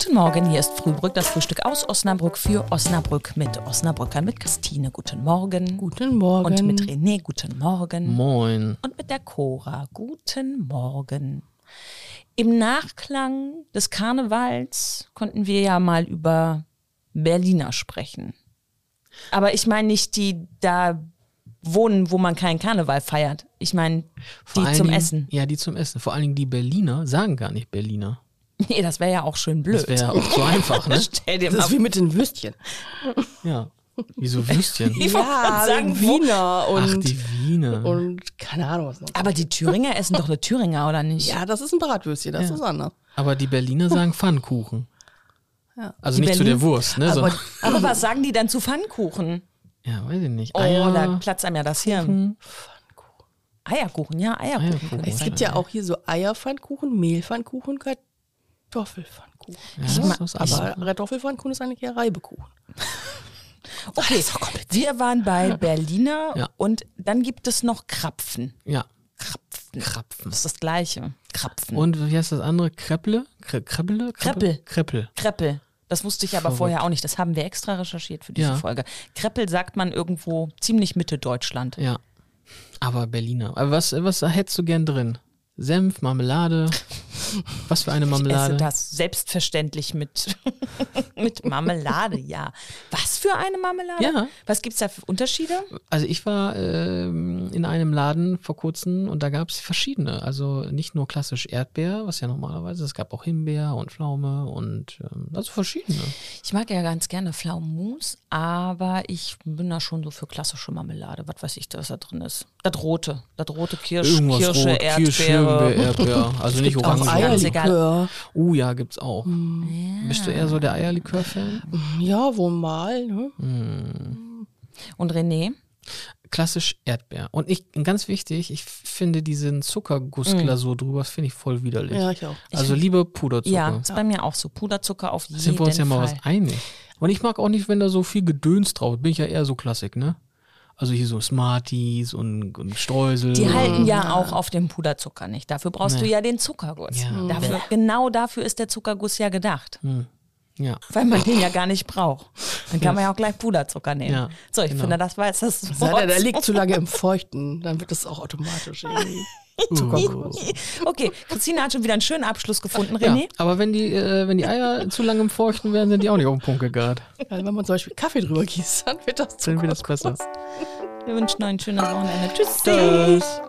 Guten Morgen, hier ist Frühbrück, das Frühstück aus Osnabrück für Osnabrück mit Osnabrückern, mit Christine. Guten Morgen. Guten Morgen. Und mit René, guten Morgen. Moin. Und mit der Cora, guten Morgen. Im Nachklang des Karnevals konnten wir ja mal über Berliner sprechen. Aber ich meine nicht die da wohnen, wo man keinen Karneval feiert. Ich meine Vor die zum Dingen, Essen. Ja, die zum Essen. Vor allen Dingen die Berliner sagen gar nicht Berliner. Nee, das wäre ja auch schön blöd. Das wäre ja auch so einfach, ne? Stell dir Das mal ist wie mit den Würstchen. Ja. Wieso Würstchen? Ich wollte grad sagen, Wiener Ach, und, die Wiener. und keine Ahnung was noch. Aber die Thüringer essen doch eine Thüringer, oder nicht? Ja, das ist ein Bratwürstchen, das Ja. ist anders. Aber die Berliner sagen Pfannkuchen. Ja. Also Die nicht zu Berlin- der Wurst, ne? Aber, aber was sagen die dann zu Pfannkuchen? ja, weiß ich nicht. Oh, Eier, da platzt einem ja das Hirn. Eierkuchen, ja, Eierkuchen. Eierkuchen. Es gibt ja auch hier so Eierpfannkuchen, Mehlpfannkuchen, Kartoffelpfannkuchen. Ja, das ist. Aber Kartoffelpfannkuchen ist eigentlich eher Reibekuchen. Okay, wir waren bei Berliner Ja. und dann gibt es noch Krapfen. Ja, Krapfen. Krapfen. Das ist das Gleiche. Krapfen. Und wie heißt das andere? Krepple? Kre Kreppele? Kreppel. Kreppel. Kreppel. Das wusste ich aber Verrückt. vorher auch nicht. Das haben wir extra recherchiert für diese Ja. Folge. Kreppel sagt man irgendwo ziemlich Mitte Deutschland. Ja. Aber Berliner. Aber was, was hättest du gern drin? Senf, Marmelade? Was für eine Ich esse Marmelade? das selbstverständlich mit, mit Marmelade, ja. Was für eine Marmelade? Ja. Was gibt es da für Unterschiede? Also ich war ähm, in einem Laden vor kurzem und da gab es verschiedene. Also nicht nur klassisch Erdbeer, was ja normalerweise, es gab auch Himbeer und Pflaume und ähm, also verschiedene. Ich mag ja ganz gerne Pflaumenmus, aber ich bin da schon so für klassische Marmelade. Was weiß ich, was da drin ist. Das rote. Das rote Kirsch, Irgendwas Kirsche, rot, Kirsche, Erdbeere. Himbeer, Erdbeer. Also nicht Orange. Eier. ganz egal. Eierlikör. Oh ja, gibt's auch. Bist du eher so der Eierlikör-Fan? Ja, wohl mal. Ne? Und René? Klassisch Erdbeer. Und ich, ganz wichtig, ich finde diesen Zuckergussglasur drüber, das finde ich voll widerlich. Ja, ich auch. also lieber Puderzucker. Ja, ist bei mir auch so. Puderzucker auf jeden Fall. Sind wir uns ja mal was einig. Und ich mag auch nicht, wenn da so viel Gedöns drauf ist. Bin ich ja eher so Klassik, ne? Also hier so Smarties und, und Streusel. Die halten ja auch auf dem Puderzucker nicht. Dafür brauchst du Nee. ja den Zuckerguss. Ja. Dafür, genau dafür ist der Zuckerguss ja gedacht. Ja. Weil man den ja gar nicht braucht. Dann kann man ja auch gleich Puderzucker nehmen. Ja, so, ich genau. finde, das war jetzt das Sei der, der liegt zu lange im Feuchten, dann wird das auch automatisch irgendwie Zuckerguss. Okay, Christine hat schon wieder einen schönen Abschluss gefunden, ja. René. Aber wenn die, äh, wenn die Eier zu lange im Feuchten werden, sind die auch nicht auf den Punkt gegart. Weil wenn man zum Beispiel Kaffee drüber gießt, dann wird das Dann wird das besser. Wir wünschen euch ein schönes Wochenende. Tschüss. Tschüss.